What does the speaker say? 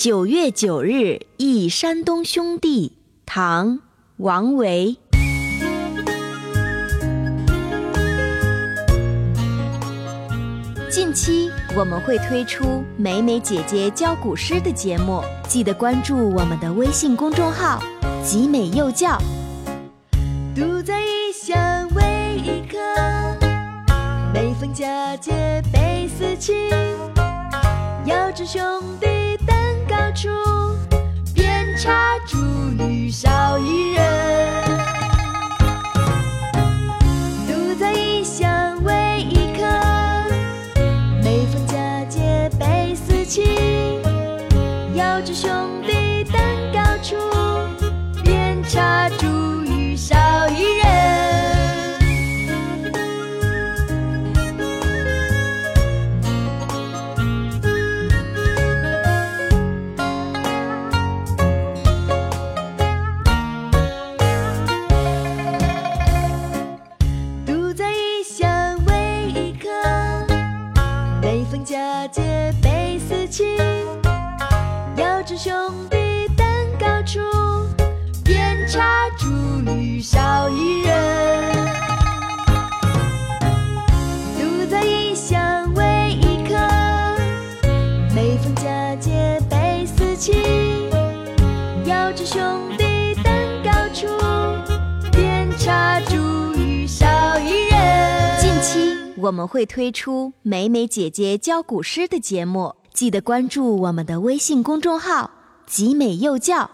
九月九日忆山东兄弟，唐·王维。近期我们会推出美美姐姐教古诗的节目，记得关注我们的微信公众号“集美幼教”。独在异乡为异客，每逢佳节倍思亲。遥知兄弟。遥知兄弟登高处，遍插茱萸少一人。独在异乡为异客，每逢佳节倍思亲，兄弟登高处，遍插茱萸少一人。独在异乡为异客，每逢佳节倍思亲，遥知兄弟登高处，遍插茱萸少一人。近期。我们会推出美美姐姐教古诗的节目，记得关注我们的微信公众号“集美幼教”。